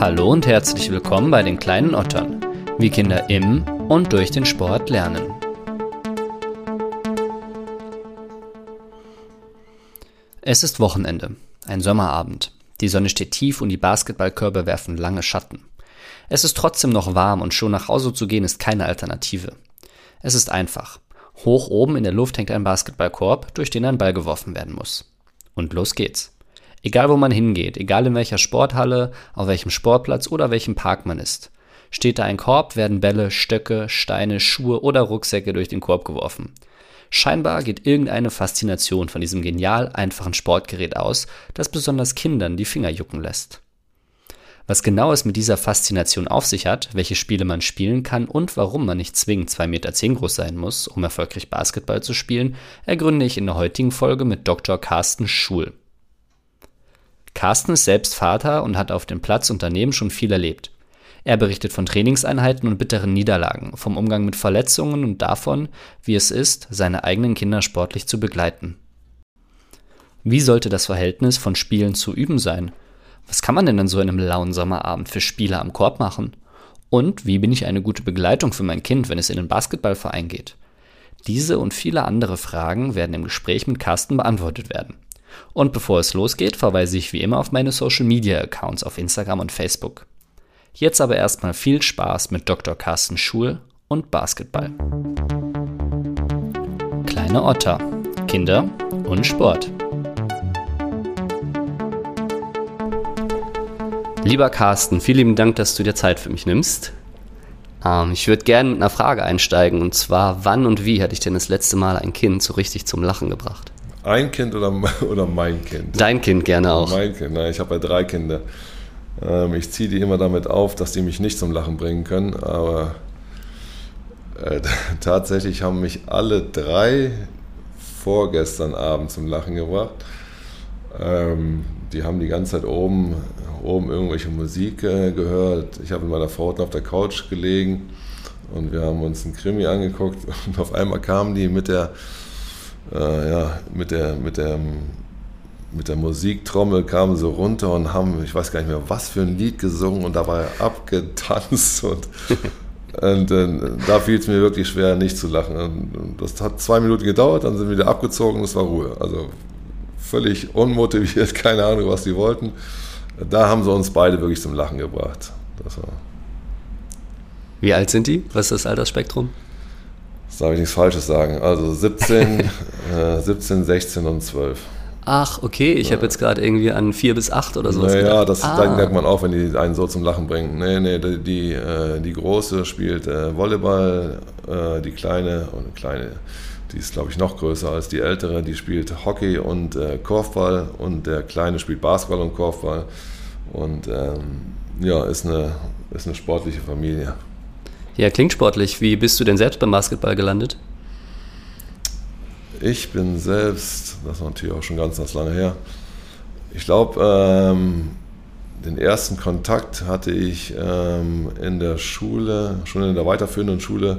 Hallo und herzlich willkommen bei den kleinen Ottern, wie Kinder im und durch den Sport lernen. Es ist Wochenende, ein Sommerabend. Die Sonne steht tief und die Basketballkörbe werfen lange Schatten. Es ist trotzdem noch warm und schon nach Hause zu gehen ist keine Alternative. Es ist einfach. Hoch oben in der Luft hängt ein Basketballkorb, durch den ein Ball geworfen werden muss. Und los geht's. Egal wo man hingeht, egal in welcher Sporthalle, auf welchem Sportplatz oder welchem Park man ist. Steht da ein Korb, werden Bälle, Stöcke, Steine, Schuhe oder Rucksäcke durch den Korb geworfen. Scheinbar geht irgendeine Faszination von diesem genial einfachen Sportgerät aus, das besonders Kindern die Finger jucken lässt. Was genau es mit dieser Faszination auf sich hat, welche Spiele man spielen kann und warum man nicht zwingend 2,10 Meter groß sein muss, um erfolgreich Basketball zu spielen, ergründe ich in der heutigen Folge mit Dr. Carsten Schul. Carsten ist selbst Vater und hat auf dem Platz Unternehmen schon viel erlebt. Er berichtet von Trainingseinheiten und bitteren Niederlagen, vom Umgang mit Verletzungen und davon, wie es ist, seine eigenen Kinder sportlich zu begleiten. Wie sollte das Verhältnis von Spielen zu Üben sein? Was kann man denn an so einem lauen Sommerabend für Spiele am Korb machen? Und wie bin ich eine gute Begleitung für mein Kind, wenn es in den Basketballverein geht? Diese und viele andere Fragen werden im Gespräch mit Carsten beantwortet werden. Und bevor es losgeht, verweise ich wie immer auf meine Social Media Accounts auf Instagram und Facebook. Jetzt aber erstmal viel Spaß mit Dr. Carsten Schul und Basketball. Kleine Otter, Kinder und Sport. Lieber Carsten, vielen lieben Dank, dass du dir Zeit für mich nimmst. Ähm, ich würde gerne mit einer Frage einsteigen und zwar, wann und wie hatte ich denn das letzte Mal ein Kind so richtig zum Lachen gebracht? Ein Kind oder, oder mein Kind? Dein Kind gerne auch. Mein Kind, nein, ich habe ja drei Kinder. Ähm, ich ziehe die immer damit auf, dass die mich nicht zum Lachen bringen können, aber äh, tatsächlich haben mich alle drei vorgestern Abend zum Lachen gebracht. Ähm, die haben die ganze Zeit oben, oben irgendwelche Musik äh, gehört. Ich habe mit meiner Frau auf der Couch gelegen und wir haben uns einen Krimi angeguckt und auf einmal kamen die mit der äh, ja, mit der, mit der, mit der Musiktrommel kamen so runter und haben, ich weiß gar nicht mehr, was für ein Lied gesungen und dabei abgetanzt und, und äh, da fiel es mir wirklich schwer, nicht zu lachen. Und das hat zwei Minuten gedauert, dann sind wir wieder abgezogen und es war Ruhe. Also völlig unmotiviert, keine Ahnung, was die wollten. Da haben sie uns beide wirklich zum Lachen gebracht. Wie alt sind die? Was ist das Altersspektrum? Darf ich nichts Falsches sagen. Also 17, äh, 17 16 und 12. Ach, okay, ich ja. habe jetzt gerade irgendwie an 4 bis 8 oder so. Naja, das ah. merkt man auch, wenn die einen so zum Lachen bringen. Nee, nee, die, die, äh, die Große spielt äh, Volleyball, äh, die Kleine, und Kleine, die ist glaube ich noch größer als die Ältere, die spielt Hockey und Korfball und der Kleine spielt Basketball und Korfball. Und ähm, ja, ist eine, ist eine sportliche Familie. Ja, klingt sportlich. Wie bist du denn selbst beim Basketball gelandet? Ich bin selbst, das war natürlich auch schon ganz, ganz lange her. Ich glaube, ähm, den ersten Kontakt hatte ich ähm, in der Schule, schon in der weiterführenden Schule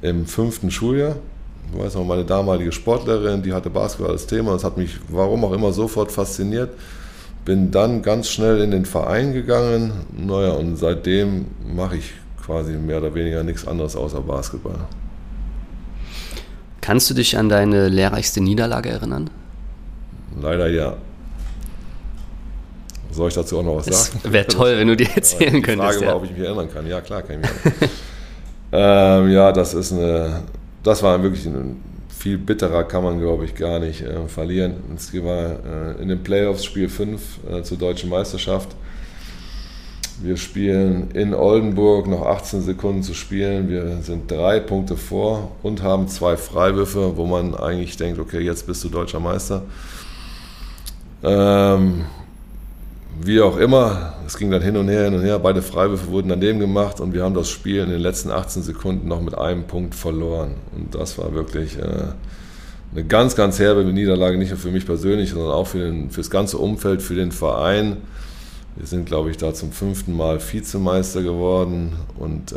im fünften Schuljahr. Ich weiß noch, meine damalige Sportlerin, die hatte Basketball als Thema. Das hat mich, warum auch immer, sofort fasziniert. Bin dann ganz schnell in den Verein gegangen. Naja, und seitdem mache ich quasi mehr oder weniger nichts anderes außer Basketball. Kannst du dich an deine lehrreichste Niederlage erinnern? Leider ja. Soll ich dazu auch noch was sagen? Wäre toll, wenn du dir erzählen die könntest. Die Frage war, ob ich mich erinnern kann. Ja, klar, kann ich mich erinnern. ähm, ja, das ist eine, das war wirklich ein viel bitterer kann man, glaube ich, gar nicht äh, verlieren. Es war äh, in den Playoffs Spiel 5 äh, zur deutschen Meisterschaft wir spielen in Oldenburg noch 18 Sekunden zu spielen. Wir sind drei Punkte vor und haben zwei Freiwürfe, wo man eigentlich denkt, okay, jetzt bist du deutscher Meister. Ähm, wie auch immer, es ging dann hin und her, hin und her. Beide Freiwürfe wurden daneben gemacht und wir haben das Spiel in den letzten 18 Sekunden noch mit einem Punkt verloren. Und das war wirklich äh, eine ganz, ganz herbe Niederlage, nicht nur für mich persönlich, sondern auch für, den, für das ganze Umfeld, für den Verein. Wir sind, glaube ich, da zum fünften Mal Vizemeister geworden und äh,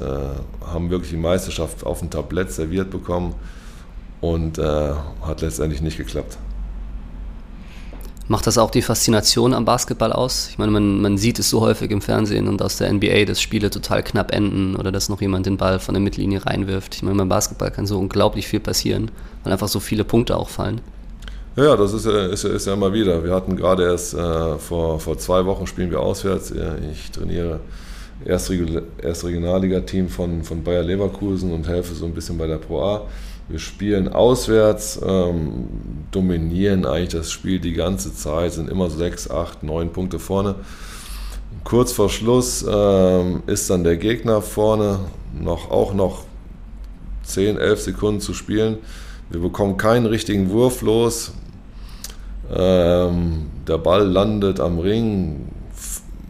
haben wirklich die Meisterschaft auf dem Tablett serviert bekommen und äh, hat letztendlich nicht geklappt. Macht das auch die Faszination am Basketball aus? Ich meine, man, man sieht es so häufig im Fernsehen und aus der NBA, dass Spiele total knapp enden oder dass noch jemand den Ball von der Mittellinie reinwirft. Ich meine, beim Basketball kann so unglaublich viel passieren, weil einfach so viele Punkte auch fallen. Ja, das ist, ist, ist ja immer wieder. Wir hatten gerade erst äh, vor, vor zwei Wochen spielen wir auswärts. Ich trainiere erst, erst Regionalliga-Team von, von Bayer Leverkusen und helfe so ein bisschen bei der Pro A. Wir spielen auswärts, ähm, dominieren eigentlich das Spiel die ganze Zeit, sind immer sechs, acht, neun Punkte vorne. Kurz vor Schluss ähm, ist dann der Gegner vorne, noch, auch noch 10, 11 Sekunden zu spielen. Wir bekommen keinen richtigen Wurf los. Ähm, der Ball landet am Ring,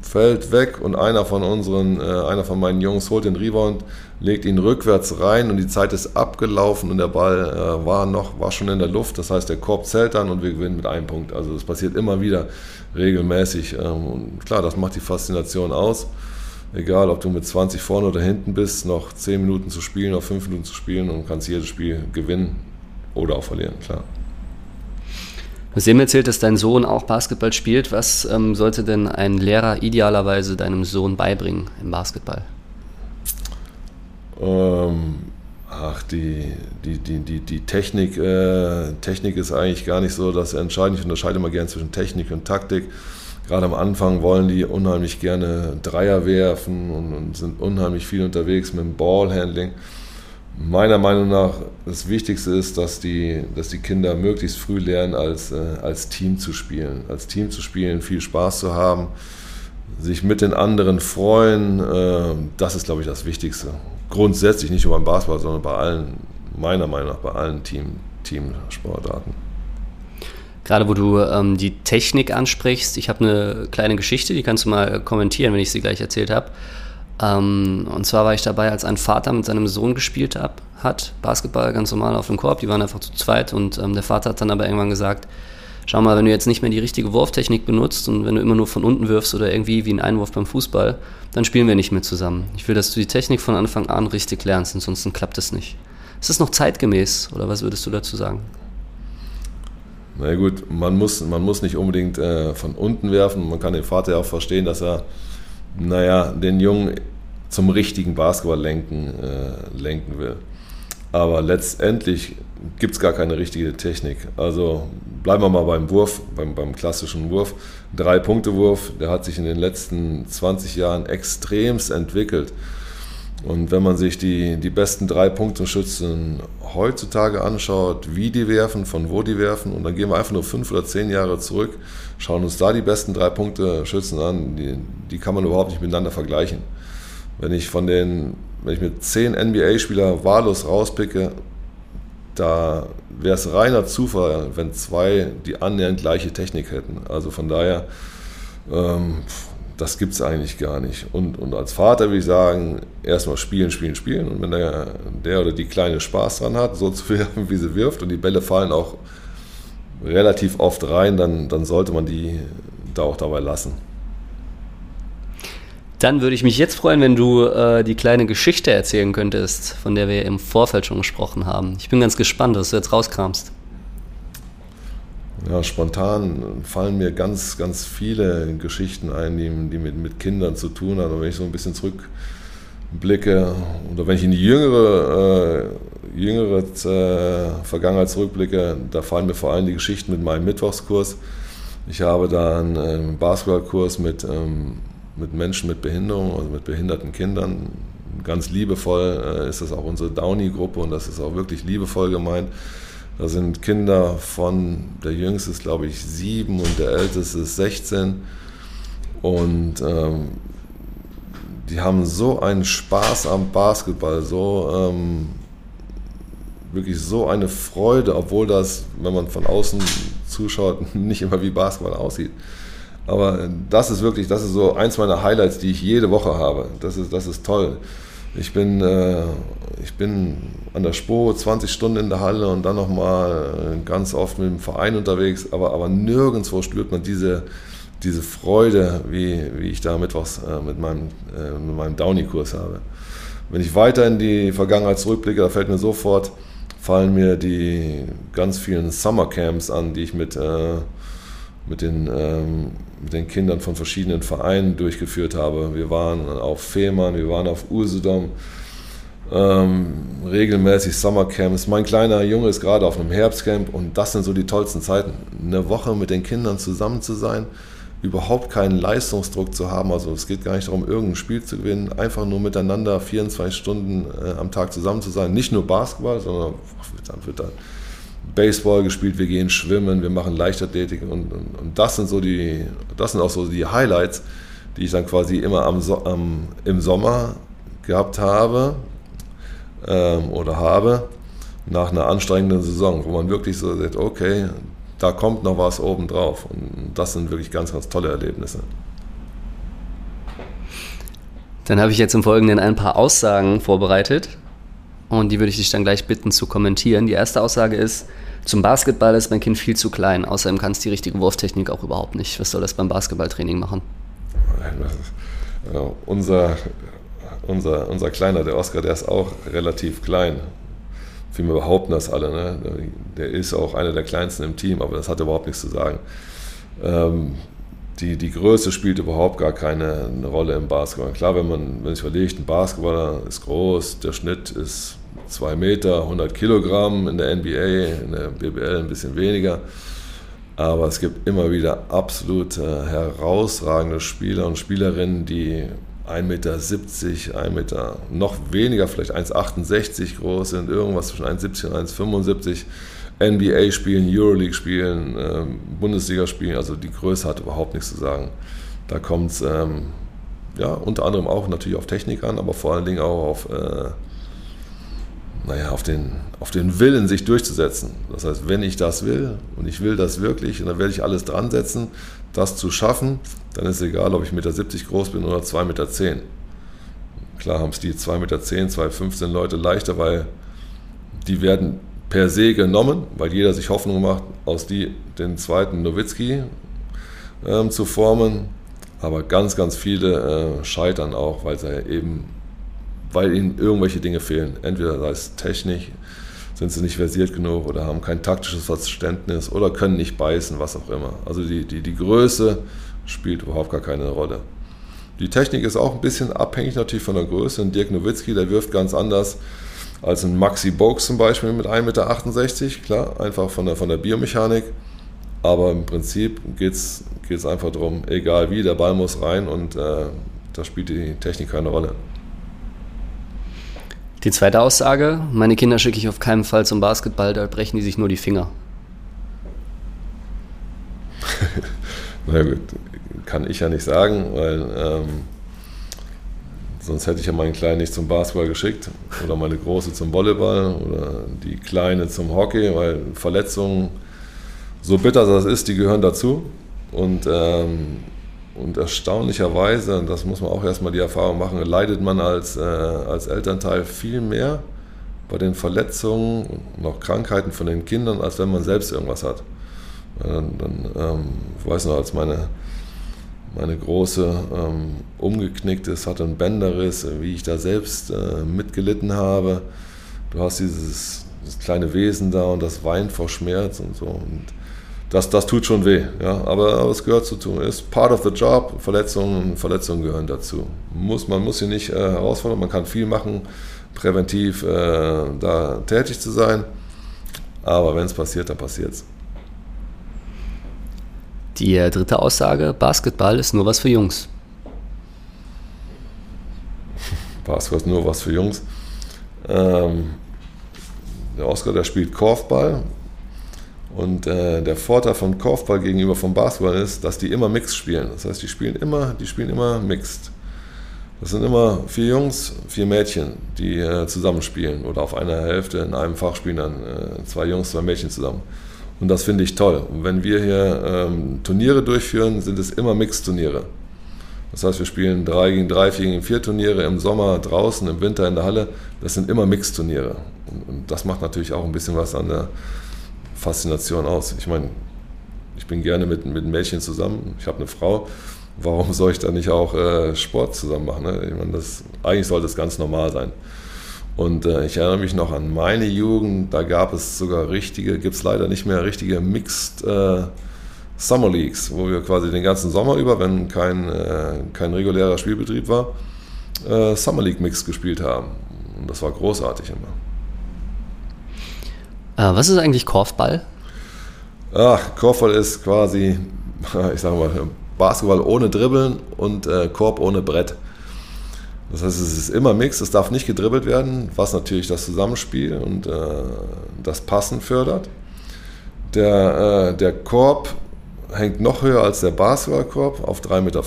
fällt weg und einer von unseren, äh, einer von meinen Jungs holt den Rebound, legt ihn rückwärts rein und die Zeit ist abgelaufen und der Ball äh, war noch, war schon in der Luft. Das heißt, der Korb zählt dann und wir gewinnen mit einem Punkt. Also das passiert immer wieder regelmäßig. Ähm, und klar, das macht die Faszination aus. Egal, ob du mit 20 vorne oder hinten bist, noch 10 Minuten zu spielen, noch 5 Minuten zu spielen und kannst jedes Spiel gewinnen oder auch verlieren, klar. Du hast eben erzählt, dass dein Sohn auch Basketball spielt. Was ähm, sollte denn ein Lehrer idealerweise deinem Sohn beibringen im Basketball? Ähm, ach, die, die, die, die, die Technik, äh, Technik ist eigentlich gar nicht so das Entscheidende. Ich unterscheide immer gerne zwischen Technik und Taktik. Gerade am Anfang wollen die unheimlich gerne Dreier werfen und, und sind unheimlich viel unterwegs mit dem Ballhandling meiner Meinung nach das Wichtigste ist, dass die, dass die Kinder möglichst früh lernen, als, äh, als Team zu spielen. Als Team zu spielen, viel Spaß zu haben, sich mit den anderen freuen. Äh, das ist, glaube ich, das Wichtigste. Grundsätzlich nicht nur beim Basketball, sondern bei allen, meiner Meinung nach, bei allen Team, Teamsportarten. Gerade wo du ähm, die Technik ansprichst, ich habe eine kleine Geschichte, die kannst du mal kommentieren, wenn ich sie gleich erzählt habe. Ähm, und zwar war ich dabei, als ein Vater mit seinem Sohn gespielt hab, hat, Basketball ganz normal auf dem Korb, die waren einfach zu zweit und ähm, der Vater hat dann aber irgendwann gesagt, schau mal, wenn du jetzt nicht mehr die richtige Wurftechnik benutzt und wenn du immer nur von unten wirfst oder irgendwie wie ein Einwurf beim Fußball, dann spielen wir nicht mehr zusammen. Ich will, dass du die Technik von Anfang an richtig lernst, ansonsten klappt es nicht. Ist das noch zeitgemäß oder was würdest du dazu sagen? Na gut, man muss, man muss nicht unbedingt äh, von unten werfen. Man kann den Vater ja auch verstehen, dass er naja, den Jungen zum richtigen Basketball lenken, äh, lenken will. Aber letztendlich gibt es gar keine richtige Technik. Also bleiben wir mal beim Wurf, beim, beim klassischen Wurf. Drei-Punkte-Wurf, der hat sich in den letzten 20 Jahren extremst entwickelt. Und wenn man sich die, die besten Drei-Punkte-Schützen heutzutage anschaut, wie die werfen, von wo die werfen, und dann gehen wir einfach nur fünf oder zehn Jahre zurück, schauen uns da die besten Drei-Punkte-Schützen an, die, die kann man überhaupt nicht miteinander vergleichen. Wenn ich von den, wenn ich mit zehn NBA-Spieler wahllos rauspicke, da wäre es reiner Zufall, wenn zwei die annähernd gleiche Technik hätten. Also von daher, ähm, das gibt es eigentlich gar nicht. Und, und als Vater würde ich sagen, erstmal spielen, spielen, spielen. Und wenn der, der oder die Kleine Spaß dran hat, so zu werfen, wie sie wirft, und die Bälle fallen auch relativ oft rein, dann, dann sollte man die da auch dabei lassen. Dann würde ich mich jetzt freuen, wenn du äh, die kleine Geschichte erzählen könntest, von der wir im Vorfeld schon gesprochen haben. Ich bin ganz gespannt, was du jetzt rauskramst. Ja, spontan fallen mir ganz, ganz viele Geschichten ein, die, die mit, mit Kindern zu tun haben. Und wenn ich so ein bisschen zurückblicke oder wenn ich in die jüngere, äh, jüngere äh, Vergangenheit zurückblicke, da fallen mir vor allem die Geschichten mit meinem Mittwochskurs. Ich habe da einen, ähm, Basketballkurs mit, ähm, mit Menschen mit Behinderung, also mit behinderten Kindern. Ganz liebevoll äh, ist das auch unsere Downy-Gruppe und das ist auch wirklich liebevoll gemeint. Da sind Kinder von, der jüngste ist glaube ich sieben und der älteste ist 16. Und ähm, die haben so einen Spaß am Basketball, so ähm, wirklich so eine Freude, obwohl das, wenn man von außen zuschaut, nicht immer wie Basketball aussieht. Aber das ist wirklich, das ist so eins meiner Highlights, die ich jede Woche habe. Das ist, das ist toll. Ich bin, äh, ich bin an der Spur 20 Stunden in der Halle und dann nochmal äh, ganz oft mit dem Verein unterwegs, aber, aber nirgendwo spürt man diese, diese Freude, wie, wie ich da mittwochs äh, mit meinem, äh, meinem Downy-Kurs habe. Wenn ich weiter in die Vergangenheit zurückblicke, da fällt mir sofort, fallen mir die ganz vielen Summercamps an, die ich mit, äh, mit den, ähm, mit den Kindern von verschiedenen Vereinen durchgeführt habe. Wir waren auf Fehmarn, wir waren auf Usedom, ähm, regelmäßig Summercamps. Mein kleiner Junge ist gerade auf einem Herbstcamp und das sind so die tollsten Zeiten. Eine Woche mit den Kindern zusammen zu sein, überhaupt keinen Leistungsdruck zu haben. Also es geht gar nicht darum, irgendein Spiel zu gewinnen, einfach nur miteinander 24 Stunden äh, am Tag zusammen zu sein. Nicht nur Basketball, sondern dann wird dann Baseball gespielt, wir gehen schwimmen, wir machen Leichtathletik und, und, und, das sind so die, das sind auch so die Highlights, die ich dann quasi immer am, am im Sommer gehabt habe ähm, oder habe nach einer anstrengenden Saison, wo man wirklich so sagt, okay, da kommt noch was obendrauf und das sind wirklich ganz, ganz tolle Erlebnisse. Dann habe ich jetzt im Folgenden ein paar Aussagen vorbereitet und die würde ich dich dann gleich bitten zu kommentieren. Die erste Aussage ist, zum Basketball ist mein Kind viel zu klein. Außerdem kann es die richtige Wurftechnik auch überhaupt nicht. Was soll das beim Basketballtraining machen? Ja, unser, unser, unser Kleiner, der Oscar, der ist auch relativ klein. Viele behaupten das alle. Ne? Der ist auch einer der kleinsten im Team, aber das hat überhaupt nichts zu sagen. Ähm, die, die Größe spielt überhaupt gar keine Rolle im Basketball. Klar, wenn man, wenn sich überlegt, ein Basketballer ist groß, der Schnitt ist 2 Meter, 100 Kilogramm, in der NBA, in der BBL ein bisschen weniger. Aber es gibt immer wieder absolut herausragende Spieler und Spielerinnen, die 1,70 Meter, 1 Meter, noch weniger, vielleicht 1,68 groß sind, irgendwas zwischen 1,70 und 1,75 NBA spielen, Euroleague spielen, ähm, Bundesliga spielen, also die Größe hat überhaupt nichts zu sagen. Da kommt es ähm, ja, unter anderem auch natürlich auf Technik an, aber vor allen Dingen auch auf, äh, naja, auf, den, auf den Willen, sich durchzusetzen. Das heißt, wenn ich das will und ich will das wirklich, dann werde ich alles dran setzen, das zu schaffen, dann ist es egal, ob ich 1,70 Meter groß bin oder 2,10 Meter. Klar haben es die 2,10 Meter, 2,15 Leute leichter, weil die werden per se genommen, weil jeder sich Hoffnung macht, aus die, den zweiten Nowitzki ähm, zu formen. Aber ganz, ganz viele äh, scheitern auch, weil sie eben, weil ihnen irgendwelche Dinge fehlen. Entweder sei es Technik, sind sie nicht versiert genug oder haben kein taktisches Verständnis oder können nicht beißen, was auch immer. Also die, die, die Größe spielt überhaupt gar keine Rolle. Die Technik ist auch ein bisschen abhängig natürlich von der Größe. Ein Dirk Nowitzki, der wirft ganz anders als ein Maxi Bogues zum Beispiel mit 1,68 Meter, klar, einfach von der, von der Biomechanik. Aber im Prinzip geht es einfach darum, egal wie, der Ball muss rein und äh, da spielt die Technik keine Rolle. Die zweite Aussage, meine Kinder schicke ich auf keinen Fall zum Basketball, da brechen die sich nur die Finger. Na gut, kann ich ja nicht sagen, weil ähm, Sonst hätte ich ja meinen Kleinen nicht zum Basketball geschickt oder meine Große zum Volleyball oder die Kleine zum Hockey, weil Verletzungen, so bitter das ist, die gehören dazu. Und, ähm, und erstaunlicherweise, und das muss man auch erstmal die Erfahrung machen, leidet man als, äh, als Elternteil viel mehr bei den Verletzungen und auch Krankheiten von den Kindern, als wenn man selbst irgendwas hat. Dann, dann ähm, ich weiß noch, als meine meine große ähm, umgeknickt ist, hatte einen Bänderriss, wie ich da selbst äh, mitgelitten habe. Du hast dieses, dieses, kleine Wesen da und das weint vor Schmerz und so. Und das, das tut schon weh, ja. Aber, aber es gehört zu tun. Ist part of the job. Verletzungen, Verletzungen gehören dazu. Muss, man muss sie nicht äh, herausfordern, man kann viel machen, präventiv äh, da tätig zu sein. Aber wenn es passiert, dann passiert es. Die äh, dritte Aussage, Basketball ist nur was für Jungs. Basketball ist nur was für Jungs. Ähm, der Oscar, der spielt Korfball. Und äh, der Vorteil von Korfball gegenüber vom Basketball ist, dass die immer Mixed spielen. Das heißt, die spielen immer, die spielen immer Mixed. Das sind immer vier Jungs, vier Mädchen, die äh, zusammenspielen. Oder auf einer Hälfte in einem Fach spielen dann äh, zwei Jungs, zwei Mädchen zusammen. Und das finde ich toll. Und wenn wir hier ähm, Turniere durchführen, sind es immer Mixturniere. Das heißt, wir spielen 3 gegen 3, 4 gegen 4 Turniere im Sommer draußen, im Winter in der Halle. Das sind immer Mixturniere. Und, und das macht natürlich auch ein bisschen was an der Faszination aus. Ich meine, ich bin gerne mit, mit Mädchen zusammen. Ich habe eine Frau. Warum soll ich da nicht auch äh, Sport zusammen machen? Ne? Ich meine, das, eigentlich sollte es ganz normal sein. Und äh, ich erinnere mich noch an meine Jugend, da gab es sogar richtige, gibt es leider nicht mehr richtige Mixed, äh, Summer Leagues, wo wir quasi den ganzen Sommer über, wenn kein, äh, kein regulärer Spielbetrieb war, äh, Summer League Mix gespielt haben. Und das war großartig immer. Äh, was ist eigentlich Korfball? Ach, Korfball ist quasi, ich sage mal, Basketball ohne Dribbeln und äh, Korb ohne Brett. Das heißt, es ist immer Mix, es darf nicht gedribbelt werden, was natürlich das Zusammenspiel und äh, das Passen fördert. Der, äh, der Korb hängt noch höher als der Basketballkorb, auf 3,50 Meter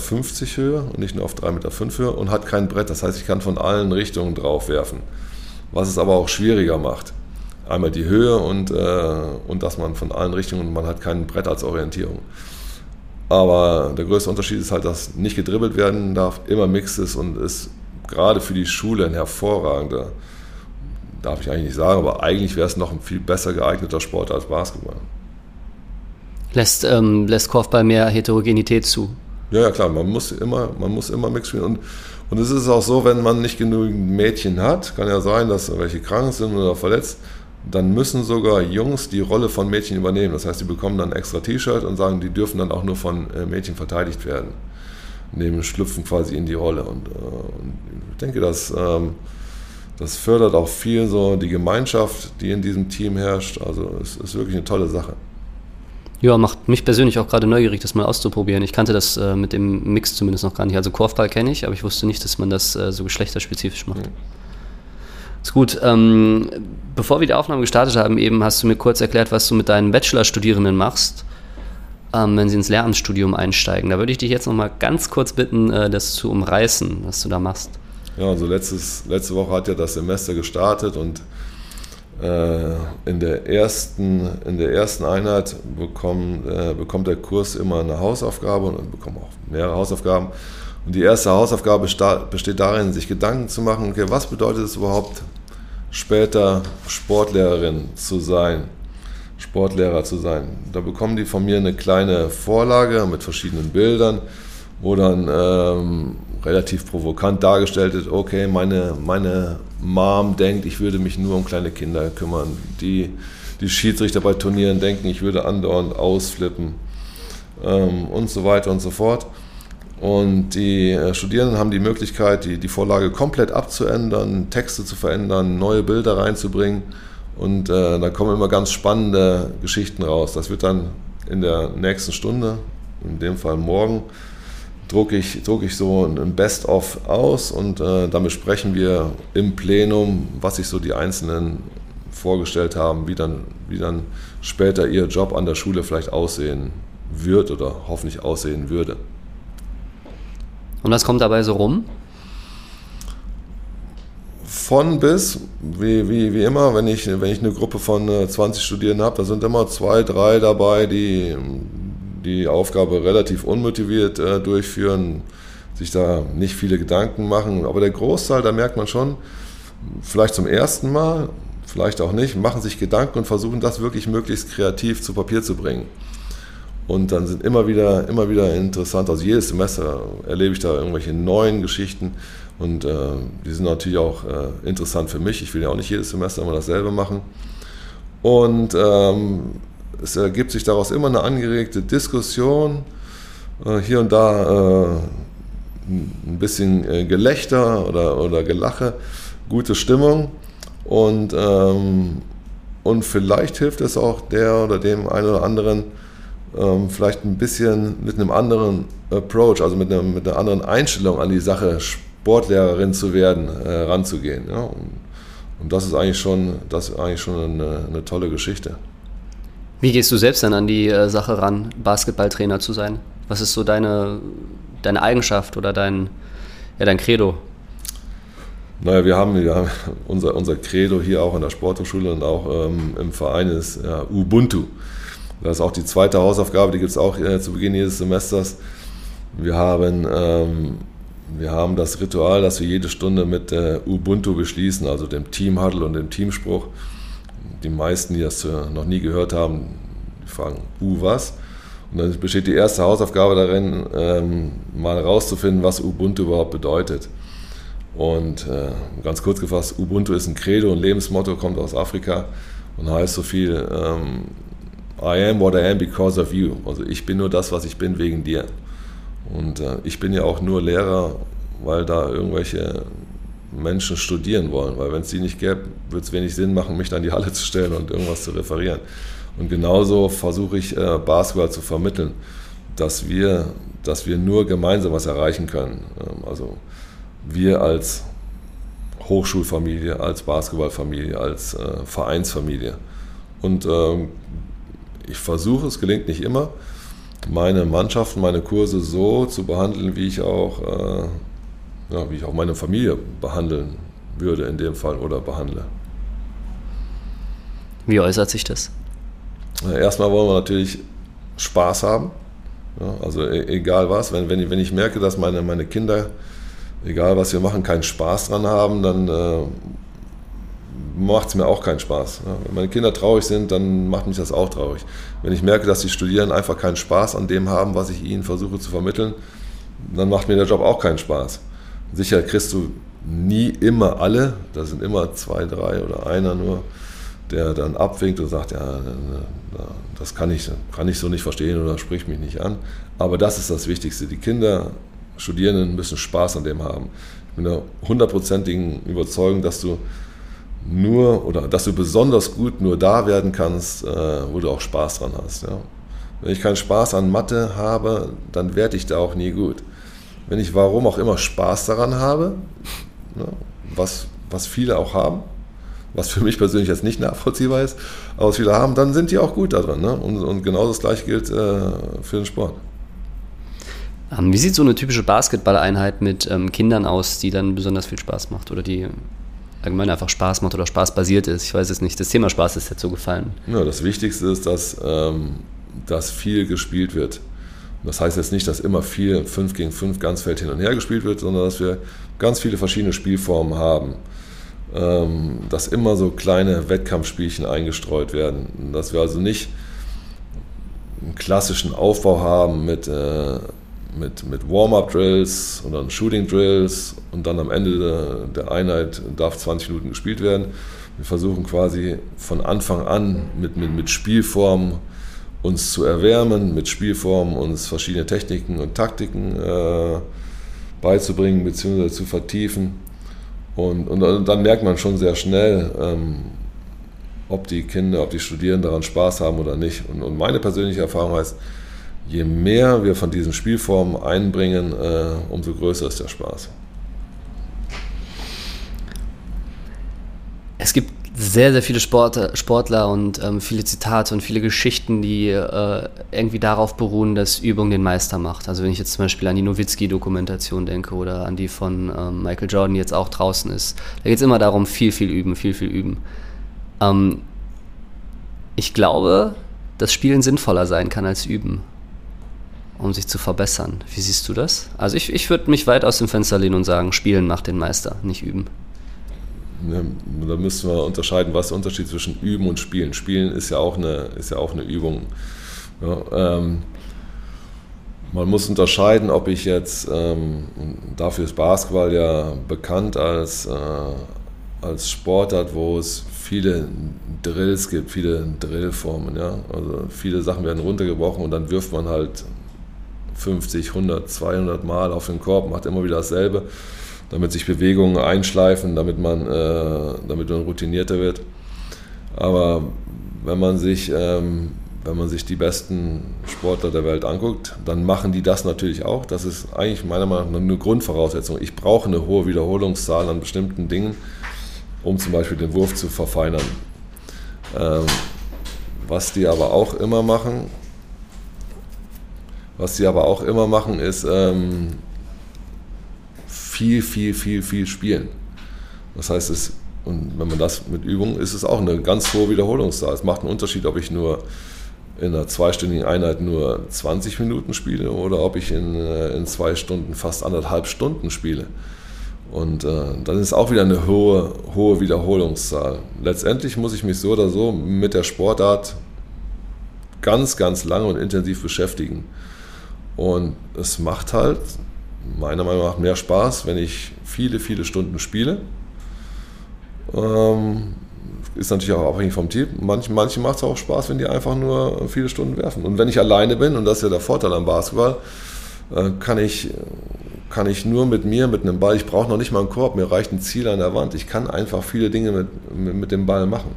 Höhe und nicht nur auf 3,5 Meter Höhe und hat kein Brett. Das heißt, ich kann von allen Richtungen drauf werfen. Was es aber auch schwieriger macht. Einmal die Höhe und, äh, und dass man von allen Richtungen, man hat kein Brett als Orientierung. Aber der größte Unterschied ist halt, dass nicht gedribbelt werden darf, immer Mix ist und ist gerade für die Schule ein hervorragender, darf ich eigentlich nicht sagen, aber eigentlich wäre es noch ein viel besser geeigneter Sport als Basketball. Lässt, ähm, lässt Korfball mehr Heterogenität zu? Ja, ja, klar, man muss immer, man muss immer Mix spielen. Und, und es ist auch so, wenn man nicht genügend Mädchen hat, kann ja sein, dass welche krank sind oder verletzt, dann müssen sogar Jungs die Rolle von Mädchen übernehmen. Das heißt, die bekommen dann extra T-Shirt und sagen, die dürfen dann auch nur von äh, Mädchen verteidigt werden. Nehmen, schlüpfen quasi in die Rolle. Und, äh, und ich denke, dass, ähm, das fördert auch viel so die Gemeinschaft, die in diesem Team herrscht. Also es ist wirklich eine tolle Sache. Ja, macht mich persönlich auch gerade neugierig, das mal auszuprobieren. Ich kannte das äh, mit dem Mix zumindest noch gar nicht. Also Korfball kenne ich, aber ich wusste nicht, dass man das äh, so geschlechterspezifisch macht. Mhm. Ist gut. Ähm, bevor wir die Aufnahme gestartet haben, eben hast du mir kurz erklärt, was du mit deinen Bachelorstudierenden machst, ähm, wenn sie ins Lehramtsstudium einsteigen. Da würde ich dich jetzt noch mal ganz kurz bitten, äh, das zu umreißen, was du da machst. Ja, also letztes, letzte Woche hat ja das Semester gestartet und äh, in, der ersten, in der ersten Einheit bekommt, äh, bekommt der Kurs immer eine Hausaufgabe und bekommt auch mehrere Hausaufgaben. Und die erste Hausaufgabe besteht darin, sich Gedanken zu machen, okay, was bedeutet es überhaupt, später Sportlehrerin zu sein, Sportlehrer zu sein. Da bekommen die von mir eine kleine Vorlage mit verschiedenen Bildern, wo dann ähm, relativ provokant dargestellt ist, okay, meine, meine Mom denkt, ich würde mich nur um kleine Kinder kümmern. Die, die Schiedsrichter bei Turnieren denken, ich würde andauernd ausflippen ähm, und so weiter und so fort. Und die äh, Studierenden haben die Möglichkeit, die, die Vorlage komplett abzuändern, Texte zu verändern, neue Bilder reinzubringen. Und äh, da kommen immer ganz spannende Geschichten raus. Das wird dann in der nächsten Stunde, in dem Fall morgen, drucke ich, druck ich so ein Best-of aus und äh, dann besprechen wir im Plenum, was sich so die Einzelnen vorgestellt haben, wie dann, wie dann später ihr Job an der Schule vielleicht aussehen wird oder hoffentlich aussehen würde. Und was kommt dabei so rum? Von bis, wie, wie, wie immer, wenn ich, wenn ich eine Gruppe von 20 äh, Studierenden habe, da sind immer zwei, drei dabei, die die Aufgabe relativ unmotiviert äh, durchführen, sich da nicht viele Gedanken machen. Aber der Großteil, da merkt man schon, vielleicht zum ersten Mal, vielleicht auch nicht, machen sich Gedanken und versuchen das wirklich möglichst kreativ zu Papier zu bringen. Und dann sind immer wieder, immer wieder interessant, also jedes Semester erlebe ich da irgendwelche neuen Geschichten. Und äh, die sind natürlich auch äh, interessant für mich. Ich will ja auch nicht jedes Semester immer dasselbe machen. Und ähm, es ergibt sich daraus immer eine angeregte Diskussion, äh, hier und da äh, ein bisschen äh, Gelächter oder, oder Gelache, gute Stimmung. Und, ähm, und vielleicht hilft es auch der oder dem einen oder anderen, ähm, vielleicht ein bisschen mit einem anderen Approach, also mit einer, mit einer anderen Einstellung an die Sache, Sportlehrerin zu werden, äh, ranzugehen. Ja? Und, und, das ist eigentlich schon, das ist eigentlich schon eine, eine tolle Geschichte. Wie gehst du selbst dann an die äh, Sache ran, Basketballtrainer zu sein? Was ist so deine, deine Eigenschaft oder dein, ja, dein Credo? Naja, wir haben, wir haben unser, unser Credo hier auch an der Sporthochschule und auch ähm, im Verein ist ja, Ubuntu. Das ist auch die zweite Hausaufgabe, die gibt es auch äh, zu Beginn jedes Semesters. Wir haben, ähm, wir haben das Ritual, dass wir jede Stunde mit äh, Ubuntu beschließen, also dem Team-Huddle und dem Teamspruch die meisten, die das noch nie gehört haben, fragen, uh, was? Und dann besteht die erste Hausaufgabe darin, ähm, mal herauszufinden, was Ubuntu überhaupt bedeutet. Und äh, ganz kurz gefasst, Ubuntu ist ein Credo, ein Lebensmotto, kommt aus Afrika und heißt so viel, ähm, I am what I am because of you. Also ich bin nur das, was ich bin wegen dir. Und äh, ich bin ja auch nur Lehrer, weil da irgendwelche Menschen studieren wollen. Weil wenn es die nicht gäbe, würde es wenig Sinn machen, mich da in die Halle zu stellen und irgendwas zu referieren. Und genauso versuche ich äh, Basketball zu vermitteln, dass wir, dass wir nur gemeinsam was erreichen können. Ähm, also wir als Hochschulfamilie, als Basketballfamilie, als äh, Vereinsfamilie. Und ähm, ich versuche, es gelingt nicht immer, meine Mannschaften, meine Kurse so zu behandeln, wie ich auch, äh, ja, wie ich auch meine Familie behandeln würde in dem Fall oder behandle. Wie äußert sich das? Erstmal wollen wir natürlich Spaß haben. Ja, also e-, egal was, wenn, wenn, ich, wenn ich merke, dass meine, meine Kinder, egal was wir machen, keinen Spaß dran haben, dann äh, macht es mir auch keinen Spaß. Wenn meine Kinder traurig sind, dann macht mich das auch traurig. Wenn ich merke, dass die Studierenden einfach keinen Spaß an dem haben, was ich ihnen versuche zu vermitteln, dann macht mir der Job auch keinen Spaß. Sicher kriegst du nie immer alle, da sind immer zwei, drei oder einer nur, der dann abwinkt und sagt, ja, das kann ich, kann ich so nicht verstehen oder spricht mich nicht an. Aber das ist das Wichtigste. Die Kinder, Studierenden müssen Spaß an dem haben. Ich bin der hundertprozentigen Überzeugung, dass du nur oder dass du besonders gut nur da werden kannst, äh, wo du auch Spaß dran hast. Ja. Wenn ich keinen Spaß an Mathe habe, dann werde ich da auch nie gut. Wenn ich warum auch immer Spaß daran habe, ja, was, was viele auch haben, was für mich persönlich jetzt nicht nachvollziehbar ist, aber was viele haben, dann sind die auch gut daran. Ne? Und, und genau das gleiche gilt äh, für den Sport. Ähm, wie sieht so eine typische Basketballeinheit mit ähm, Kindern aus, die dann besonders viel Spaß macht oder die allgemein einfach Spaß macht oder Spaß basiert ist. Ich weiß es nicht. Das Thema Spaß ist so gefallen. Ja, das Wichtigste ist, dass, ähm, dass viel gespielt wird. Das heißt jetzt nicht, dass immer viel 5 gegen 5 ganz Feld hin und her gespielt wird, sondern dass wir ganz viele verschiedene Spielformen haben. Ähm, dass immer so kleine Wettkampfspielchen eingestreut werden. Dass wir also nicht einen klassischen Aufbau haben mit äh, mit, mit Warm-up-Drills und dann Shooting-Drills und dann am Ende der, Einheit darf 20 Minuten gespielt werden. Wir versuchen quasi von Anfang an mit, mit, mit Spielformen uns zu erwärmen, mit Spielformen uns verschiedene Techniken und Taktiken äh, beizubringen bzw. zu vertiefen. Und, und, und, dann merkt man schon sehr schnell, ähm, ob die Kinder, ob die Studierenden daran Spaß haben oder nicht. Und, und meine persönliche Erfahrung heißt, je mehr wir von diesen Spielformen einbringen, äh, umso größer ist der Spaß. Es gibt sehr, sehr viele Sport, Sportler und ähm, viele Zitate und viele Geschichten, die äh, irgendwie darauf beruhen, dass Übung den Meister macht. Also wenn ich jetzt zum Beispiel an die Nowitzki-Dokumentation denke oder an die von ähm, Michael Jordan, die jetzt auch draußen ist. Da geht es immer darum, viel, viel üben, viel, viel üben. Ähm, ich glaube, dass Spielen sinnvoller sein kann als Üben um sich zu verbessern. Wie siehst du das? Also ich, ich würde mich weit aus dem Fenster lehnen und sagen, Spielen macht den Meister, nicht üben. Ja, da müssen wir unterscheiden, was der Unterschied zwischen Üben und Spielen. Spielen ist ja auch eine, ist ja auch eine Übung. Ja, ähm, man muss unterscheiden, ob ich jetzt, ähm, dafür ist Basketball ja bekannt als, äh, als Sportart, wo es viele Drills gibt, viele Drillformen. Ja? Also viele Sachen werden runtergebrochen und dann wirft man halt 50, 100, 200 Mal auf den Korb, macht immer wieder dasselbe, damit sich Bewegungen einschleifen, damit man, äh, damit man routinierter wird. Aber wenn man sich, ähm, wenn man sich die besten Sportler der Welt anguckt, dann machen die das natürlich auch. Das ist eigentlich meiner Meinung nach eine Grundvoraussetzung. Ich brauche eine hohe Wiederholungszahl an bestimmten Dingen, um zum Beispiel den Wurf zu verfeinern. Ähm, was die aber auch immer machen, was sie aber auch immer machen, ist ähm, viel, viel, viel, viel spielen. Das heißt, es, und wenn man das mit Übung, ist es auch eine ganz hohe Wiederholungszahl. Es macht einen Unterschied, ob ich nur in einer zweistündigen Einheit nur 20 Minuten spiele oder ob ich in, äh, in zwei Stunden fast anderthalb Stunden spiele. Und äh, dann ist auch wieder eine hohe, hohe Wiederholungszahl. Letztendlich muss ich mich so oder so mit der Sportart ganz, ganz lange und intensiv beschäftigen. Und es macht halt meiner Meinung nach mehr Spaß, wenn ich viele, viele Stunden spiele. Ähm, ist natürlich auch abhängig vom Team. Manchen, manchen macht es auch Spaß, wenn die einfach nur viele Stunden werfen. Und wenn ich alleine bin, und das ist ja der Vorteil am Basketball, äh, kann ich, kann ich nur mit mir, mit einem Ball, ich brauche noch nicht mal einen Korb, mir reicht ein Ziel an der Wand. Ich kann einfach viele Dinge mit, mit, mit dem Ball machen.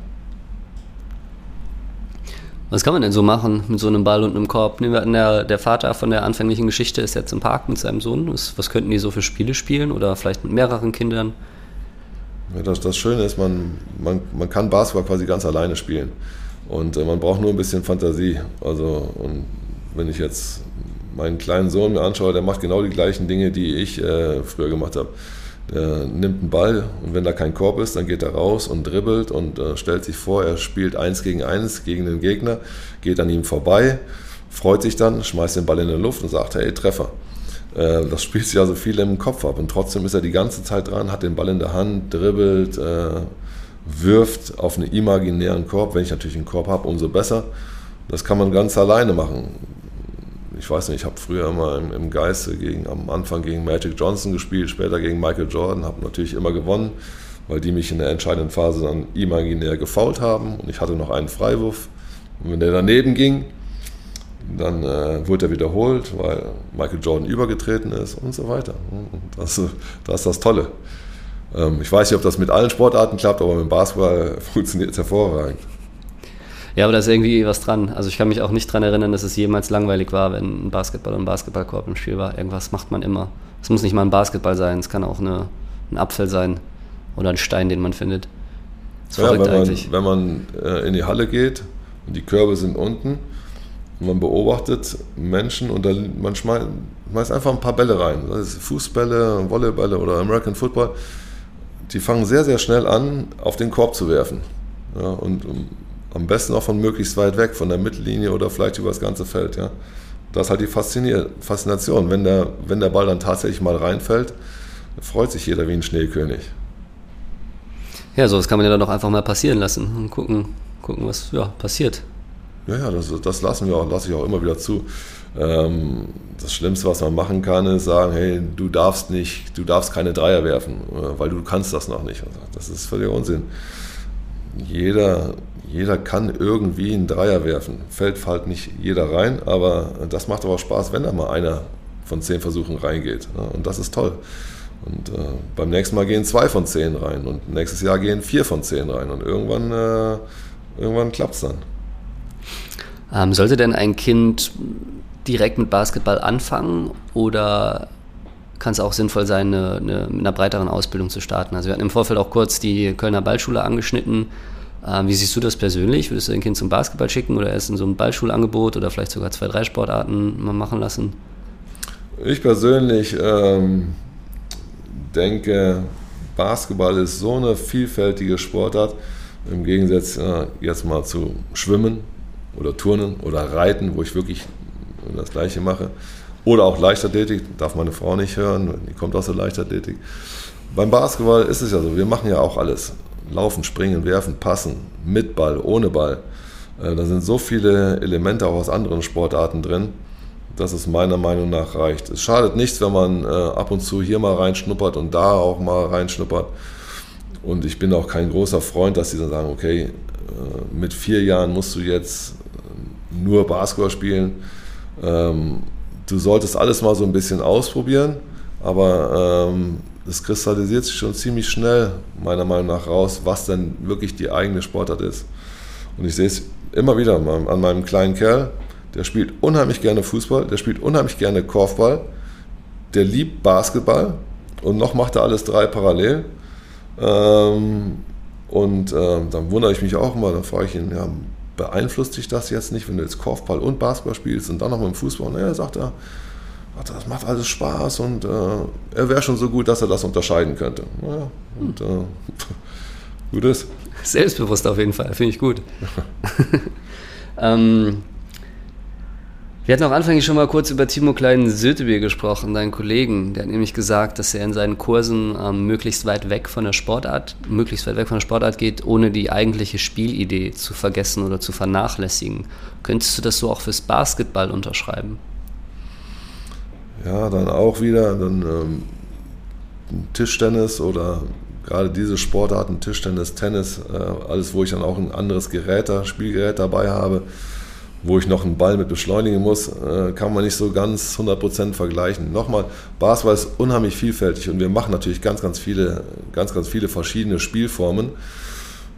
Was kann man denn so machen mit so einem Ball und einem Korb? Nehmen wir an, der, der Vater von der anfänglichen Geschichte ist jetzt im Park mit seinem Sohn. Was, was könnten die so für Spiele spielen oder vielleicht mit mehreren Kindern? Ja, das, das Schöne ist, man, man, man kann Basketball quasi ganz alleine spielen. Und äh, man braucht nur ein bisschen Fantasie. Also, und wenn ich jetzt meinen kleinen Sohn mir anschaue, der macht genau die gleichen Dinge, die ich äh, früher gemacht habe. Der nimmt einen Ball und wenn da kein Korb ist, dann geht er raus und dribbelt und äh, stellt sich vor, er spielt eins gegen eins gegen den Gegner, geht an ihm vorbei, freut sich dann, schmeißt den Ball in die Luft und sagt, hey, Treffer. Äh, das spielt sich also viel im Kopf ab und trotzdem ist er die ganze Zeit dran, hat den Ball in der Hand, dribbelt, äh, wirft auf einen imaginären Korb. Wenn ich natürlich einen Korb habe, umso besser. Das kann man ganz alleine machen ich weiß nicht, ich habe früher immer im, im Geiste gegen, am Anfang gegen Magic Johnson gespielt, später gegen Michael Jordan, habe natürlich immer gewonnen, weil die mich in der entscheidenden Phase dann imaginär gefault haben und ich hatte noch einen Freiwurf. Und wenn der daneben ging, dann äh, wurde er wiederholt, weil Michael Jordan übergetreten ist und so weiter. Das, das ist das Tolle. Ähm, ich weiß nicht, ob das mit allen Sportarten klappt, aber mit dem Basketball funktioniert es hervorragend. Ja, aber da ist irgendwie was dran. Also ich kann mich auch nicht daran erinnern, dass es jemals langweilig war, wenn ein Basketball und ein Basketballkorb im Spiel war. Irgendwas macht man immer. Es muss nicht mal ein Basketball sein, es kann auch eine, ein Apfel sein oder ein Stein, den man findet. Ja, wenn man, wenn man äh, in die Halle geht und die Körbe sind unten und man beobachtet Menschen und dann, man schmeißt, schmeißt einfach ein paar Bälle rein. Das ist Fußbälle, Volleybälle oder American Football. Die fangen sehr, sehr schnell an, auf den Korb zu werfen. Ja, und am besten auch von möglichst weit weg, von der Mittellinie oder vielleicht über das ganze Feld. Ja. Das ist halt die Faszination. Wenn der, wenn der Ball dann tatsächlich mal reinfällt, freut sich jeder wie ein Schneekönig. Ja, so das kann man ja dann auch einfach mal passieren lassen und gucken, gucken was ja, passiert. Ja, ja, das, das lassen wir auch, lasse ich auch immer wieder zu. Ähm, das Schlimmste, was man machen kann, ist sagen, hey, du darfst nicht, du darfst keine Dreier werfen, äh, weil du kannst das noch nicht. Das ist völliger Unsinn. Jeder jeder kann irgendwie einen Dreier werfen. Fällt halt nicht jeder rein, aber das macht aber Spaß, wenn da mal einer von zehn Versuchen reingeht. Und das ist toll. Und äh, beim nächsten Mal gehen zwei von zehn rein und nächstes Jahr gehen vier von zehn rein und irgendwann, äh, irgendwann klappt es dann. Ähm, sollte denn ein Kind direkt mit Basketball anfangen oder kann es auch sinnvoll sein, eine, eine, mit einer breiteren Ausbildung zu starten? Also wir hatten im Vorfeld auch kurz die Kölner Ballschule angeschnitten. Ähm, wie siehst du das persönlich? Würdest du dein Kind zum Basketball schicken oder erst in so ein Ballschulangebot oder vielleicht sogar zwei, drei Sportarten mal machen lassen? Ich persönlich ähm, denke, Basketball ist so eine vielfältige Sportart. Im Gegensatz äh, jetzt mal zu Schwimmen oder Turnen oder Reiten, wo ich wirklich das Gleiche mache. Oder auch Leichtathletik, darf meine Frau nicht hören, die kommt aus der Leichtathletik. Beim Basketball ist es ja so, wir machen ja auch alles. Laufen, springen, werfen, passen, mit Ball, ohne Ball. Äh, da sind so viele Elemente auch aus anderen Sportarten drin, dass es meiner Meinung nach reicht. Es schadet nichts, wenn man äh, ab und zu hier mal reinschnuppert und da auch mal reinschnuppert. Und ich bin auch kein großer Freund, dass sie dann sagen, okay, äh, mit vier Jahren musst du jetzt nur Basketball spielen. Ähm, du solltest alles mal so ein bisschen ausprobieren, aber ähm, es kristallisiert sich schon ziemlich schnell, meiner Meinung nach, raus, was denn wirklich die eigene Sportart ist. Und ich sehe es immer wieder an meinem kleinen Kerl, der spielt unheimlich gerne Fußball, der spielt unheimlich gerne Korfball, der liebt Basketball und noch macht er alles drei parallel. Ähm, und ähm, dann wundere ich mich auch immer, dann frage ich ihn, ja, beeinflusst dich das jetzt nicht, wenn du jetzt Korfball und Basketball spielst und dann noch mit dem Fußball? Er sagt er, das macht alles Spaß und äh, er wäre schon so gut, dass er das unterscheiden könnte. Naja, und äh, gut ist. Selbstbewusst auf jeden Fall, finde ich gut. ähm, wir hatten auch anfänglich schon mal kurz über Timo Klein-Sötebier gesprochen, deinen Kollegen. Der hat nämlich gesagt, dass er in seinen Kursen ähm, möglichst weit weg von der Sportart, möglichst weit weg von der Sportart geht, ohne die eigentliche Spielidee zu vergessen oder zu vernachlässigen. Könntest du das so auch fürs Basketball unterschreiben? Ja, dann auch wieder dann, ähm, Tischtennis oder gerade diese Sportarten, Tischtennis, Tennis, äh, alles, wo ich dann auch ein anderes Gerät, Spielgerät dabei habe, wo ich noch einen Ball mit beschleunigen muss, äh, kann man nicht so ganz 100% vergleichen. Nochmal, Basketball ist unheimlich vielfältig und wir machen natürlich ganz, ganz viele, ganz, ganz viele verschiedene Spielformen.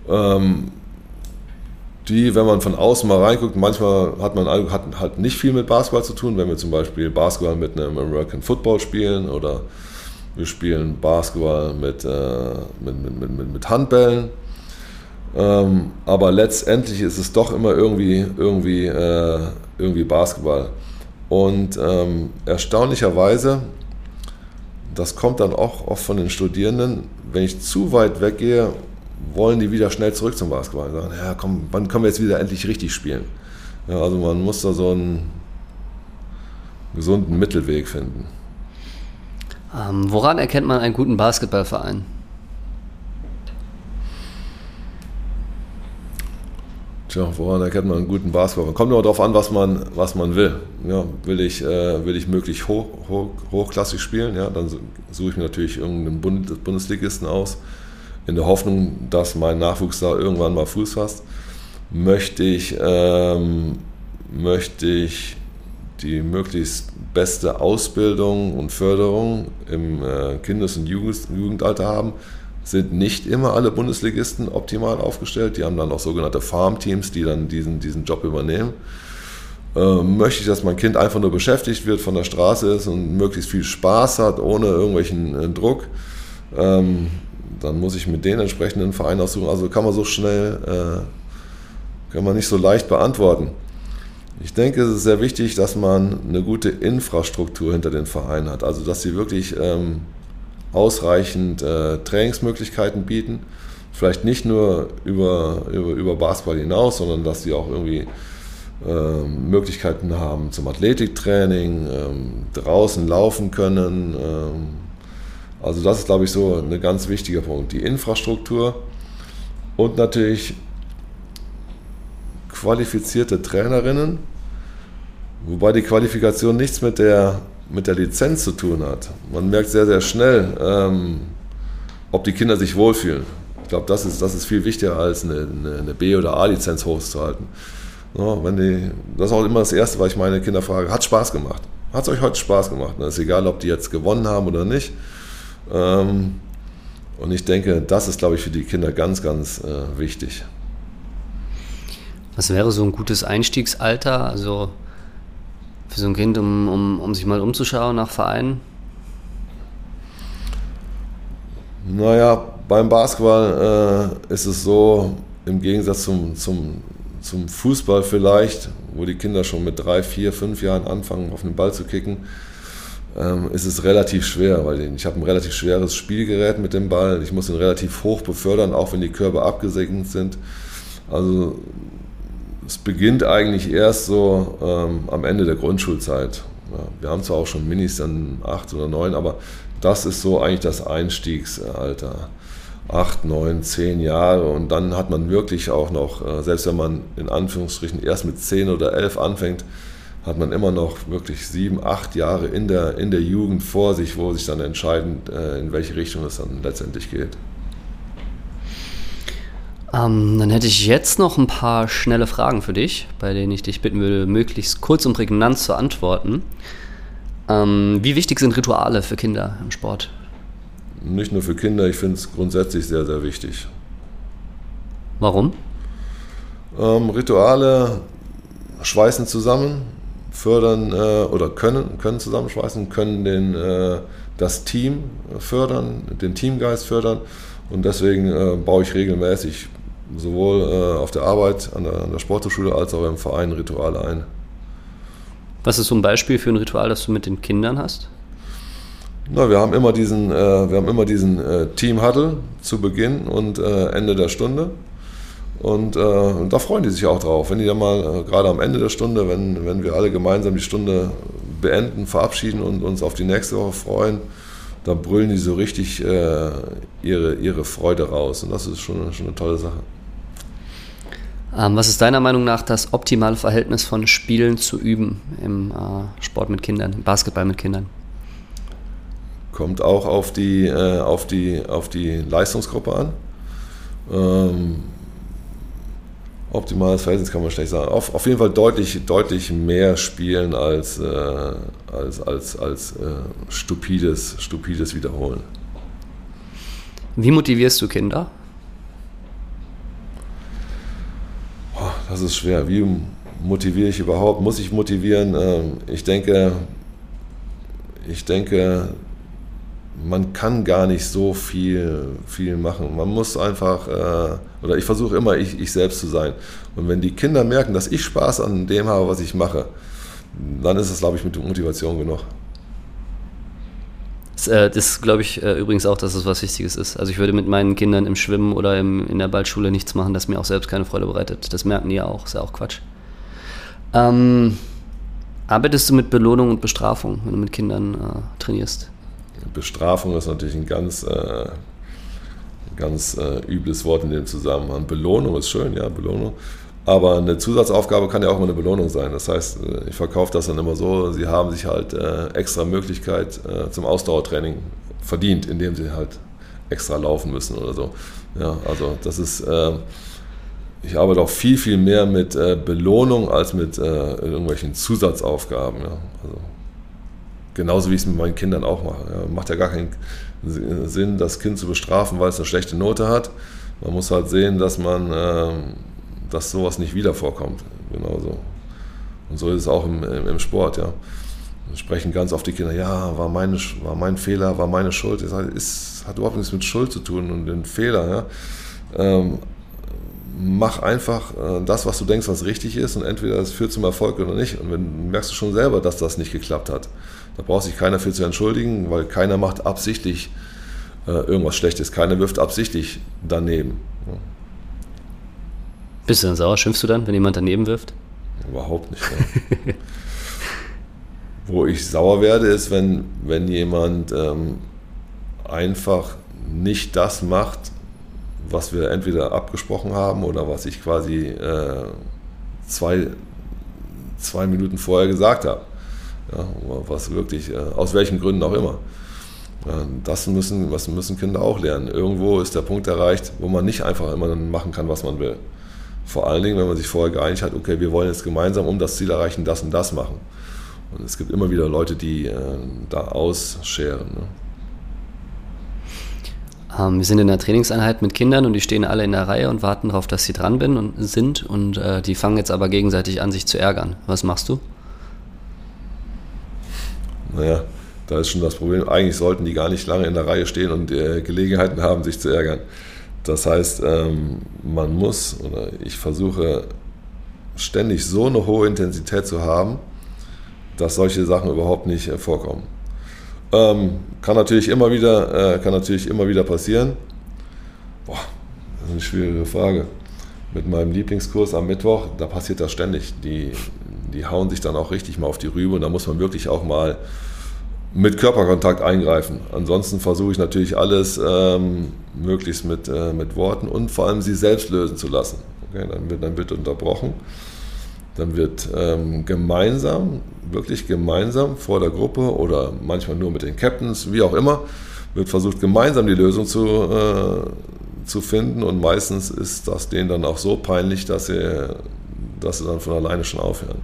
Ähm, die, wenn man von außen mal reinguckt, manchmal hat man hat halt nicht viel mit Basketball zu tun, wenn wir zum Beispiel Basketball mit einem American Football spielen oder wir spielen Basketball mit, äh, mit, mit, mit, mit Handbällen. Ähm, aber letztendlich ist es doch immer irgendwie, irgendwie, äh, irgendwie Basketball. Und ähm, erstaunlicherweise, das kommt dann auch oft von den Studierenden, wenn ich zu weit weggehe, wollen die wieder schnell zurück zum Basketball. Sagen, ja, komm, wann können wir jetzt wieder endlich richtig spielen? Ja, also man muss da so einen gesunden Mittelweg finden. Ähm, woran erkennt man einen guten Basketballverein? Tja, woran erkennt man einen guten Basketball? Kommt immer darauf an, was man, was man will. Ja, will, ich, äh, will ich möglich hoch, hoch, hochklassig spielen? Ja, dann suche ich mir natürlich irgendeinen Bund Bundesligisten aus, in der Hoffnung, dass mein Nachwuchs da irgendwann mal Fuß fasst. Möchte ich, ähm, möchte ich die möglichst beste Ausbildung und Förderung im äh, Kindes- und Jugendalter haben, sind nicht immer alle Bundesligisten optimal aufgestellt. Die haben dann auch sogenannte Farmteams, die dann diesen, diesen Job übernehmen. Ähm, möchte ich, dass mein Kind einfach nur beschäftigt wird, von der Straße ist und möglichst viel Spaß hat, ohne irgendwelchen äh, Druck, ähm, dann muss ich mit den entsprechenden Vereinen aussuchen. Also kann man so schnell, äh, kann man nicht so leicht beantworten. Ich denke, es ist sehr wichtig, dass man eine gute Infrastruktur hinter den Vereinen hat. Also, dass sie wirklich ähm, ausreichend äh, Trainingsmöglichkeiten bieten. Vielleicht nicht nur über, über, über Basketball hinaus, sondern dass sie auch irgendwie äh, Möglichkeiten haben zum Athletiktraining, ähm, draußen laufen können. Also das ist, glaube ich, so ein ganz wichtiger Punkt. Die Infrastruktur und natürlich qualifizierte Trainerinnen, wobei die Qualifikation nichts mit der, mit der Lizenz zu tun hat. Man merkt sehr, sehr schnell, ähm, ob die Kinder sich wohlfühlen. Ich glaube, das ist, das ist viel wichtiger als eine, eine, eine B- oder A-Lizenz hochzuhalten. Ja, wenn die, das ist auch immer das Erste, was ich meine Kinder frage, hat Spaß gemacht? Hat es euch heute Spaß gemacht? Es ist egal, ob die jetzt gewonnen haben oder nicht. Ähm, und ich denke, das ist, glaube ich, für die Kinder ganz, ganz äh, wichtig. Was wäre so ein gutes Einstiegsalter, also für so ein Kind, um, um, um sich mal umzuschauen nach Vereinen? Naja, beim Basketball äh, ist es so, im Gegensatz zum, zum, zum Fußball vielleicht, wo die Kinder schon mit drei, vier, fünf Jahren anfangen, auf den Ball zu kicken, ähm, ist es relativ schwer, weil ich habe ein relativ schweres Spielgerät mit dem Ball. Ich muss ihn relativ hoch befördern, auch wenn die Körbe abgesegnet sind. Also es beginnt eigentlich erst so ähm, am Ende der Grundschulzeit. Ja, wir haben zwar auch schon Minis dann acht oder neun, aber das ist so eigentlich das Einstiegsalter. Acht, neun, zehn Jahre und dann hat man wirklich auch noch, äh, selbst wenn man in Anführungsstrichen erst mit zehn oder elf anfängt, hat man immer noch wirklich sieben, acht Jahre in der, in der Jugend vor sich, wo sich dann entscheidend, äh, in welche Richtung es dann letztendlich geht. Ähm, dann hätte ich jetzt noch ein paar schnelle Fragen für dich, bei denen ich dich bitten würde, möglichst kurz und prägnant zu antworten. Ähm, wie wichtig sind Rituale für Kinder im Sport? Nicht nur für Kinder, ich finde es grundsätzlich sehr, sehr wichtig. Warum? Ähm, Rituale schweißen zusammen, fördern äh, oder können, können zusammenschweißen, können den, äh, das Team fördern, den Teamgeist fördern. Und deswegen äh, baue ich regelmäßig sowohl äh, auf der Arbeit an der, an der Sporthochschule als auch im Verein Rituale ein. Was ist so ein Beispiel für ein Ritual, das du mit den Kindern hast? Na, wir haben immer diesen, äh, wir haben immer diesen äh, Team Huddle zu Beginn und Ende der Stunde. Und, äh, und, da freuen die sich auch drauf. Wenn die dann mal, äh, gerade am Ende der Stunde, wenn, wenn wir alle gemeinsam die Stunde beenden, verabschieden und uns auf die nächste Woche freuen, da brüllen die so richtig äh, ihre, ihre Freude raus. Und das ist schon, schon eine tolle Sache. Ähm, was ist deiner Meinung nach das optimale Verhältnis von Spielen zu Üben im äh, Sport mit Kindern, im Basketball mit Kindern? kommt auch auf die, äh, auf die, auf die Leistungsgruppe an. Ähm, optimales Verhältnis kann man schlecht sagen. Auf, auf jeden Fall deutlich, deutlich mehr spielen als, äh, als, als, als äh, stupides, stupides Wiederholen. Wie motivierst du Kinder? Das ist schwer. Wie motiviere ich überhaupt? Muss ich motivieren? Ähm, ich denke, ich denke, man kann gar nicht so viel, viel machen. Man muss einfach, äh, oder ich versuche immer, ich, ich selbst zu sein. Und wenn die Kinder merken, dass ich Spaß an dem habe, was ich mache, dann ist es, glaube ich, mit Motivation genug. Das, äh, das glaube ich äh, übrigens auch, dass es was Wichtiges ist. Also ich würde mit meinen Kindern im Schwimmen oder im, in der Ballschule nichts machen, das mir auch selbst keine Freude bereitet. Das merken die ja auch, ist ja auch Quatsch. Ähm, arbeitest du mit Belohnung und Bestrafung, wenn du mit Kindern äh, trainierst? Bestrafung ist natürlich ein ganz, äh, ganz äh, übles Wort in dem Zusammenhang. Belohnung ist schön, ja, Belohnung. Aber eine Zusatzaufgabe kann ja auch mal eine Belohnung sein. Das heißt, äh, ich verkaufe das dann immer so, sie haben sich halt äh, extra Möglichkeit äh, zum Ausdauertraining verdient, indem sie halt extra laufen müssen oder so. Ja, also das ist, äh, ich arbeite auch viel, viel mehr mit äh, Belohnung als mit äh, irgendwelchen Zusatzaufgaben. Ja. Also, genauso wie ich es mit meinen Kindern auch mache. Ja. Macht ja gar keinen Sinn, das Kind zu bestrafen, weil es eine schlechte Note hat. Man muss halt sehen, dass man ähm, dass sowas nicht wieder vorkommt. Genauso. Und so ist es auch im, im Sport, ja. Wir sprechen ganz oft die Kinder, ja, war, meine, war mein Fehler, war meine Schuld. Das ist, hat überhaupt nichts mit Schuld zu tun und den Fehler, ja. Ähm, mach einfach äh, das, was du denkst, was richtig ist und entweder es führt zum Erfolg oder nicht. Und wenn merkst du schon selber, dass das nicht geklappt hat. Da braucht sich keiner für zu entschuldigen, weil keiner macht absichtlich äh, irgendwas Schlechtes. Keiner wirft absichtlich daneben. Ja. Bist du dann sauer? Schimpfst du dann, wenn jemand daneben wirft? Überhaupt nicht. Ja. Wo ich sauer werde, ist, wenn, wenn jemand ähm, einfach nicht das macht, was wir entweder abgesprochen haben oder was ich quasi äh, zwei, zwei Minuten vorher gesagt habe. Ja, was wirklich, äh, aus welchen Gründen auch immer. Das müssen, was müssen Kinder auch lernen. Irgendwo ist der Punkt erreicht, wo man nicht einfach immer machen kann, was man will. Vor allen Dingen, wenn man sich vorher geeinigt hat, okay, wir wollen jetzt gemeinsam um das Ziel erreichen, das und das machen. Und es gibt immer wieder Leute, die äh, da ausscheren. Ne? Ähm, wir sind in der Trainingseinheit mit Kindern und die stehen alle in der Reihe und warten darauf, dass sie dran bin und sind. Und äh, die fangen jetzt aber gegenseitig an, sich zu ärgern. Was machst du? Naja, da ist schon das Problem. Eigentlich sollten die gar nicht lange in der Reihe stehen und äh, Gelegenheiten haben, sich zu ärgern. Das heißt, ähm, man muss, oder ich versuche ständig so eine hohe Intensität zu haben, dass solche Sachen überhaupt nicht äh, vorkommen. Ähm, kann, natürlich immer wieder, äh, kann natürlich immer wieder passieren. Boah, das ist eine schwierige Frage. Mit meinem Lieblingskurs am Mittwoch, da passiert das ständig. Die, die hauen sich dann auch richtig mal auf die Rübe und da muss man wirklich auch mal mit Körperkontakt eingreifen. Ansonsten versuche ich natürlich alles ähm, möglichst mit, äh, mit Worten und vor allem sie selbst lösen zu lassen. Okay, dann, wird, dann wird unterbrochen. Dann wird ähm, gemeinsam, wirklich gemeinsam vor der Gruppe oder manchmal nur mit den Captains, wie auch immer, wird versucht, gemeinsam die Lösung zu, äh, zu finden. Und meistens ist das denen dann auch so peinlich, dass sie, dass sie dann von alleine schon aufhören.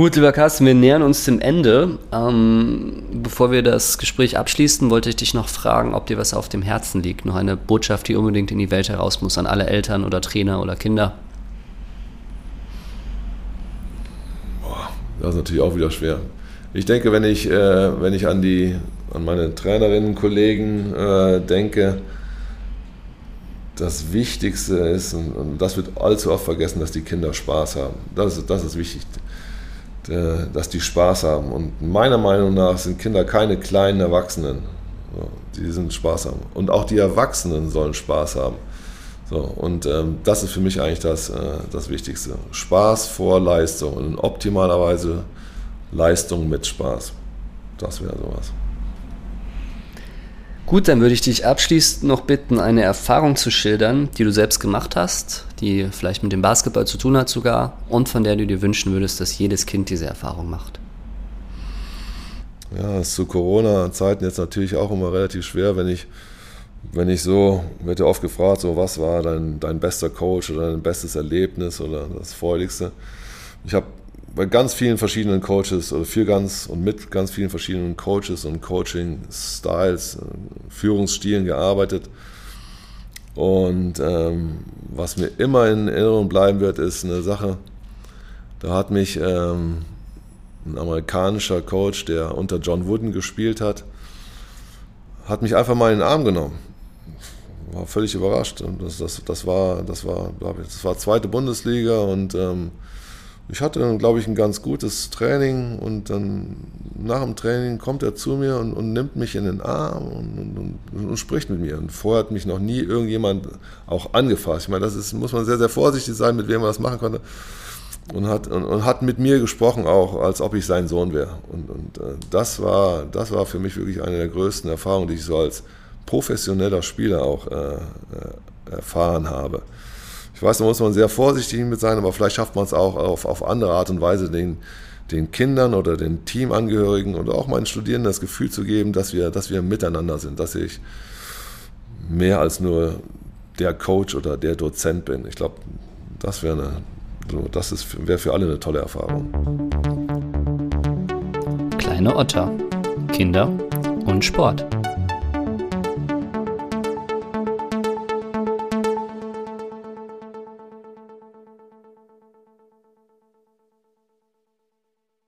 Gut, lieber Carsten, wir nähern uns dem Ende. Ähm, bevor wir das Gespräch abschließen, wollte ich dich noch fragen, ob dir was auf dem Herzen liegt. Noch eine Botschaft, die unbedingt in die Welt heraus muss, an alle Eltern oder Trainer oder Kinder. Boah, das ist natürlich auch wieder schwer. Ich denke, wenn ich, äh, wenn ich an, die, an meine Trainerinnen, Kollegen äh, denke, das Wichtigste ist, und, und, das wird allzu oft vergessen, dass die Kinder Spaß haben. Das, das ist wichtig. Dass die Spaß haben. Und meiner Meinung nach sind Kinder keine kleinen Erwachsenen. Die sind Spaß haben. Und auch die Erwachsenen sollen Spaß haben. So, und ähm, das ist für mich eigentlich das, äh, das Wichtigste. Spaß vor Leistung und optimalerweise Leistung mit Spaß. Das wäre sowas. Gut, dann würde ich dich abschließend noch bitten, eine Erfahrung zu schildern, die du selbst gemacht hast, die vielleicht mit dem Basketball zu tun hat sogar und von der du dir wünschen würdest, dass jedes Kind diese Erfahrung macht. Ja, ist zu Corona-Zeiten jetzt natürlich auch immer relativ schwer, wenn ich, wenn ich so, wird ja oft gefragt, so was war dein, dein bester Coach oder dein bestes Erlebnis oder das Freudigste. Ich habe bei ganz vielen verschiedenen Coaches oder für ganz und mit ganz vielen verschiedenen Coaches und Coaching-Styles, äh, Führungsstilen gearbeitet. Und ähm, was mir immer in Erinnerung bleiben wird, ist eine Sache, da hat mich ähm, ein amerikanischer Coach, der unter John Wooden gespielt hat, hat mich einfach mal in den Arm genommen. War völlig überrascht. Das, das, das war, das war, ich, das war zweite Bundesliga und ähm, ich hatte dann, glaube ich, ein ganz gutes Training und dann nach dem Training kommt er zu mir und, und nimmt mich in den Arm und, und, und, spricht mit mir. Und vorher hat mich noch nie irgendjemand auch angefasst. Ich meine, das ist, muss man sehr, sehr vorsichtig sein, mit wem man das machen konnte und hat, und, hat mit mir gesprochen, auch als ob ich sein Sohn wäre. Und, und äh, das, war, das war für mich wirklich eine der größten Erfahrungen, die ich so als professioneller Spieler auch äh, äh, erfahren habe. Ich weiß, da muss man sehr vorsichtig mit sein, aber vielleicht schafft man es auch auf, auf andere Art und Weise, den, den Kindern oder den Teamangehörigen oder auch meinen Studierenden das Gefühl zu geben, dass wir, dass wir miteinander sind, dass ich mehr als nur der Coach oder der Dozent bin. Ich glaube, das wäre eine wäre für alle eine tolle Erfahrung. Kleine Otter. Kinder und Sport.